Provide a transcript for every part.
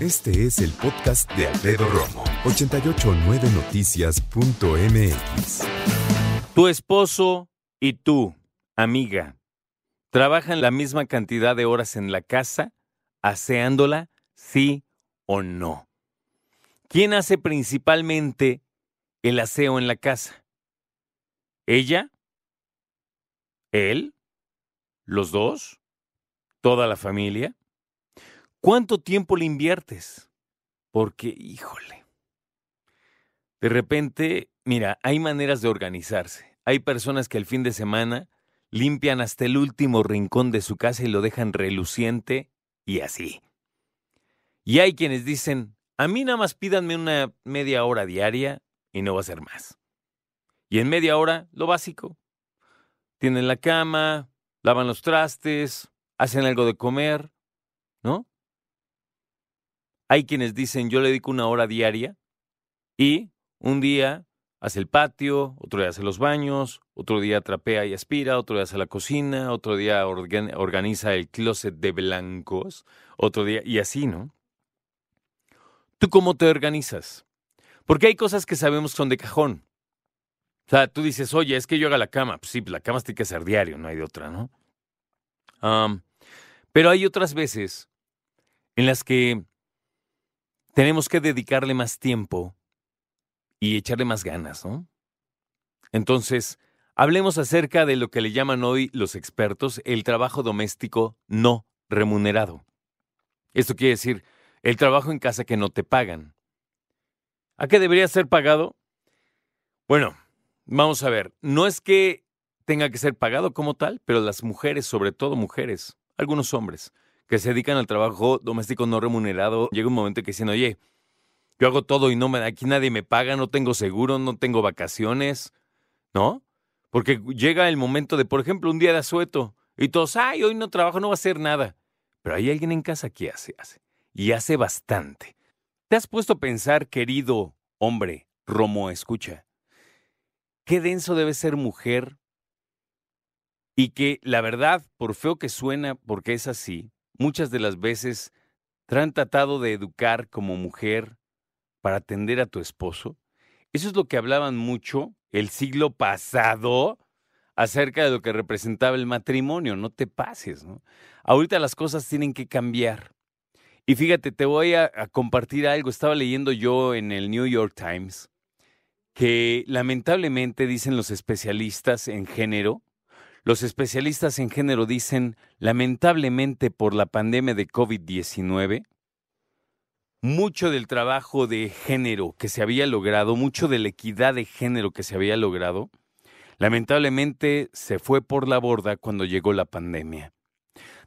Este es el podcast de Alfredo Romo. 889noticias.mx. Tu esposo y tú, amiga, trabajan la misma cantidad de horas en la casa, aseándola, sí o no. ¿Quién hace principalmente el aseo en la casa? ¿Ella? ¿Él? ¿Los dos? ¿Toda la familia? ¿Cuánto tiempo le inviertes? Porque, híjole, de repente, mira, hay maneras de organizarse. Hay personas que el fin de semana limpian hasta el último rincón de su casa y lo dejan reluciente y así. Y hay quienes dicen, a mí nada más pídanme una media hora diaria y no va a ser más. Y en media hora, lo básico. Tienen la cama, lavan los trastes, hacen algo de comer, ¿no? Hay quienes dicen, yo le dedico una hora diaria y un día hace el patio, otro día hace los baños, otro día trapea y aspira, otro día hace la cocina, otro día organiza el closet de blancos, otro día, y así, ¿no? ¿Tú cómo te organizas? Porque hay cosas que sabemos son de cajón. O sea, tú dices, oye, es que yo haga la cama. Pues sí, la cama tiene que ser diario, no hay de otra, ¿no? pero hay otras veces en las que tenemos que dedicarle más tiempo y echarle más ganas, ¿no? Entonces, hablemos acerca de lo que le llaman hoy los expertos el trabajo doméstico no remunerado. Esto quiere decir el trabajo en casa que no te pagan. ¿A qué debería ser pagado? Bueno, vamos a ver, no es que tenga que ser pagado como tal, pero las mujeres, sobre todo mujeres, algunos hombres, que se dedican al trabajo doméstico no remunerado, llega un momento que dicen, oye, yo hago todo y no me, aquí nadie me paga, no tengo seguro, no tengo vacaciones, ¿no? Porque llega el momento de, por ejemplo, un día de asueto y todos, ay, hoy no trabajo, no va a hacer nada. Pero hay alguien en casa que hace, hace. Y hace bastante. ¿Te has puesto a pensar, querido hombre, Romo, escucha? Qué denso debe ser mujer y que la verdad, por feo que suena, porque es así, muchas de las veces te han tratado de educar como mujer para atender a tu esposo. Eso es lo que hablaban mucho el siglo pasado acerca de lo que representaba el matrimonio. No te pases, ¿no? Ahorita las cosas tienen que cambiar. Y fíjate, te voy a, a compartir algo. Estaba leyendo yo en el New York Times que lamentablemente dicen los especialistas en género, los especialistas en género dicen, lamentablemente por la pandemia de COVID-19, mucho del trabajo de género que se había logrado, mucho de la equidad de género que se había logrado, lamentablemente se fue por la borda cuando llegó la pandemia.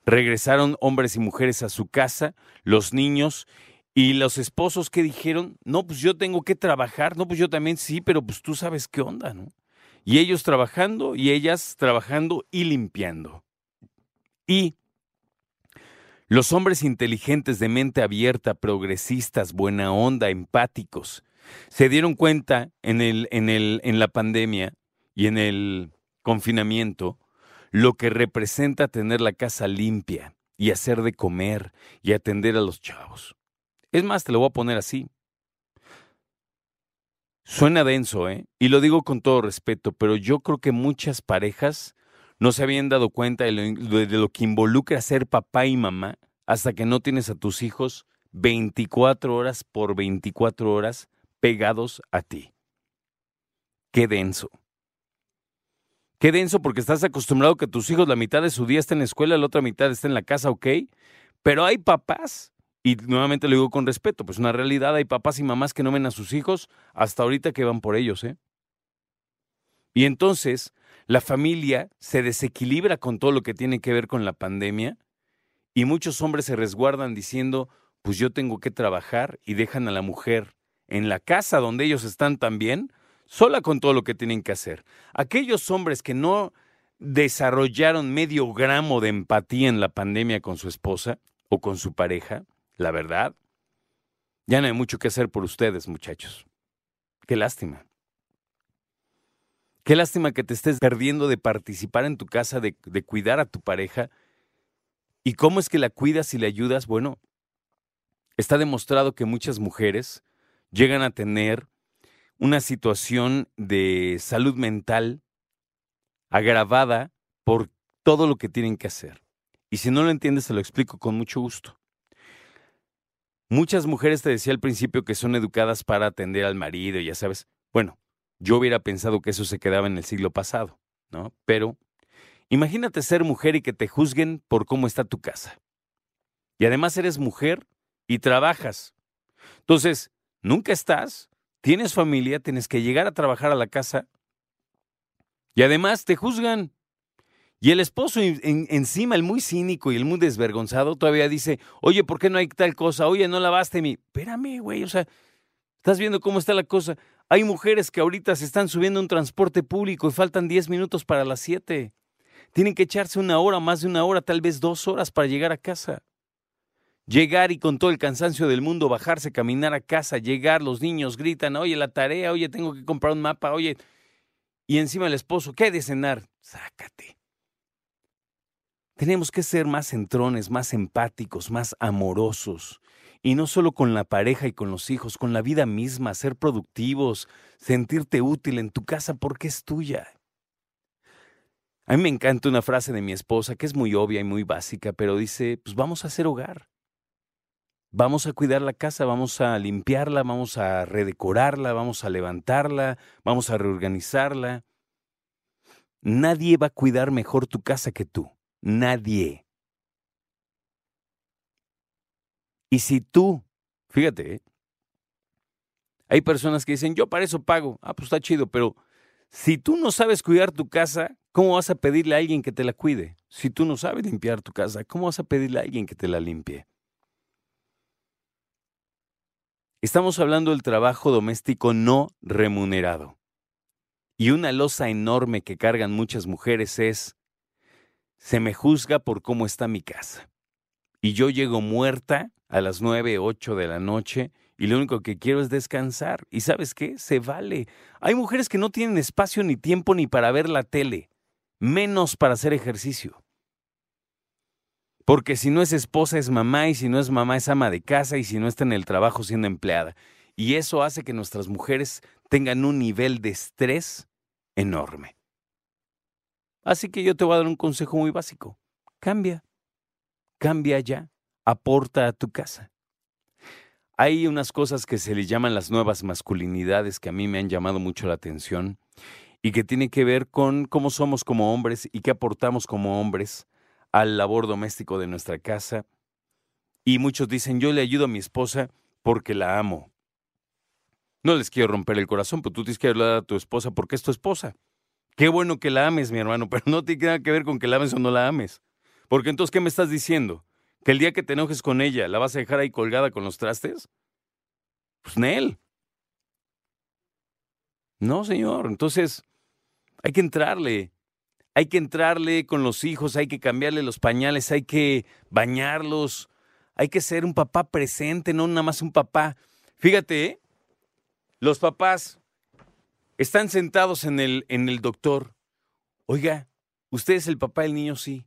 Regresaron hombres y mujeres a su casa, los niños y los esposos que dijeron, no, pues yo tengo que trabajar, no, pues yo también sí, pero pues tú sabes qué onda, ¿no? Y ellos trabajando y ellas trabajando y limpiando. Y los hombres inteligentes de mente abierta, progresistas, buena onda, empáticos, se dieron cuenta en, el, en, el, en la pandemia y en el confinamiento lo que representa tener la casa limpia y hacer de comer y atender a los chavos. Es más, te lo voy a poner así. Suena denso, ¿eh? Y lo digo con todo respeto, pero yo creo que muchas parejas no se habían dado cuenta de lo, que involucra ser papá y mamá hasta que no tienes a tus hijos 24 horas por 24 horas pegados a ti. Qué denso. Qué denso porque estás acostumbrado que tus hijos la mitad de su día está en la escuela, la otra mitad está en la casa, ¿ok? Pero hay papás, y nuevamente lo digo con respeto, pues una realidad, hay papás y mamás que no ven a sus hijos hasta ahorita que van por ellos, ¿eh? Y entonces la familia se desequilibra con todo lo que tiene que ver con la pandemia Y muchos hombres se resguardan diciendo, pues yo tengo que trabajar y dejan a la mujer en la casa donde ellos están también, sola con todo lo que tienen que hacer. Aquellos hombres que no desarrollaron medio gramo de empatía en la pandemia con su esposa o con su pareja, la verdad, ya no hay mucho que hacer por ustedes, muchachos. Qué lástima. Qué lástima que te estés perdiendo de participar en tu casa, de, cuidar a tu pareja. ¿Y cómo es que la cuidas y le ayudas? Bueno, está demostrado que muchas mujeres llegan a tener una situación de salud mental agravada por todo lo que tienen que hacer. Y si no lo entiendes, te lo explico con mucho gusto. Muchas mujeres te decía al principio que son educadas para atender al marido, ya sabes. Bueno, yo hubiera pensado que eso se quedaba en el siglo pasado, ¿no? Pero imagínate ser mujer y que te juzguen por cómo está tu casa. Y además eres mujer y trabajas. Entonces, nunca estás, tienes familia, tienes que llegar a trabajar a la casa y además te juzgan. Y el esposo encima, el muy cínico y el muy desvergonzado, todavía dice, oye, ¿por qué no hay tal cosa? Oye, no lavaste mi... Espérame, güey, o sea, estás viendo cómo está la cosa. Hay mujeres que ahorita se están subiendo un transporte público y faltan 10 minutos para las 7. Tienen que echarse una hora, más de una hora, tal vez dos horas para llegar a casa llegar y con todo el cansancio del mundo bajarse, caminar a casa, llegar, los niños gritan, oye, la tarea, oye, tengo que comprar un mapa, oye, y encima el esposo, ¿qué de cenar? Sácate. Tenemos que ser más centrones, más empáticos, más amorosos. Y no solo con la pareja y con los hijos, con la vida misma, ser productivos, sentirte útil en tu casa porque es tuya. A mí me encanta una frase de mi esposa que es muy obvia y muy básica, pero dice, pues vamos a hacer hogar. Vamos a cuidar la casa, vamos a limpiarla, vamos a redecorarla, vamos a levantarla, vamos a reorganizarla. Nadie va a cuidar mejor tu casa que tú. Nadie. Y si tú, fíjate, ¿eh? hay personas que dicen, yo para eso pago. Ah, pues está chido, pero si tú no sabes cuidar tu casa, ¿cómo vas a pedirle a alguien que te la cuide? Si tú no sabes limpiar tu casa, ¿cómo vas a pedirle a alguien que te la limpie? Estamos hablando del trabajo doméstico no remunerado. Y una losa enorme que cargan muchas mujeres es, se me juzga por cómo está mi casa. Y yo llego muerta a las nueve, ocho de la noche y lo único que quiero es descansar. ¿Y sabes qué? Se vale. Hay mujeres que no tienen espacio ni tiempo ni para ver la tele, menos para hacer ejercicio. Porque si no es esposa es mamá y si no es mamá es ama de casa y si no está en el trabajo siendo empleada. Y eso hace que nuestras mujeres tengan un nivel de estrés enorme. Así que yo te voy a dar un consejo muy básico. Cambia. Cambia ya. Aporta a tu casa. Hay unas cosas que se le llaman las nuevas masculinidades que a mí me han llamado mucho la atención y que tiene que ver con cómo somos como hombres y qué aportamos como hombres al labor doméstico de nuestra casa. Y muchos dicen, yo le ayudo a mi esposa porque la amo. No les quiero romper el corazón, pero tú tienes que ayudar a tu esposa porque es tu esposa. Qué bueno que la ames, mi hermano, pero no tiene nada que ver con que la ames o no la ames. Porque entonces, ¿qué me estás diciendo? ¿Que el día que te enojes con ella la vas a dejar ahí colgada con los trastes? Pues Nel. No, señor. Entonces, hay que entrarle hay que entrarle con los hijos, hay que cambiarle los pañales, hay que bañarlos, hay que ser un papá presente, no nada más un papá. Fíjate, ¿eh? los papás están sentados en el, en el doctor. Oiga, usted es el papá del niño, sí.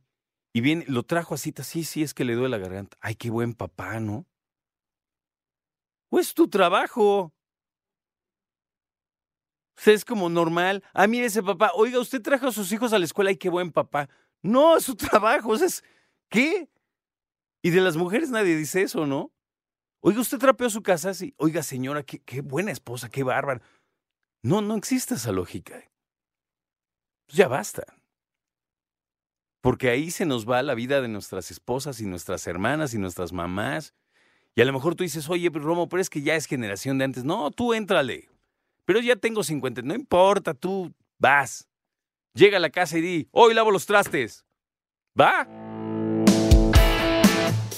Y viene, lo trajo así, sí, sí, es que le duele la garganta. Ay, qué buen papá, ¿no? Pues tu trabajo es como normal. Ah, mire ese papá. Oiga, usted trajo a sus hijos a la escuela y qué buen papá. No, es su trabajo. es, ¿qué? Y de las mujeres nadie dice eso, ¿no? Oiga, usted trapeó su casa así. Oiga, señora, qué, qué buena esposa, qué bárbara. No, no existe esa lógica. Pues ya basta. Porque ahí se nos va la vida de nuestras esposas y nuestras hermanas y nuestras mamás. Y a lo mejor tú dices, oye, Romo, pero es que ya es generación de antes. No, tú éntrale. Pero ya tengo 50, no importa, tú vas. Llega a la casa y di, hoy lavo los trastes. ¿Va?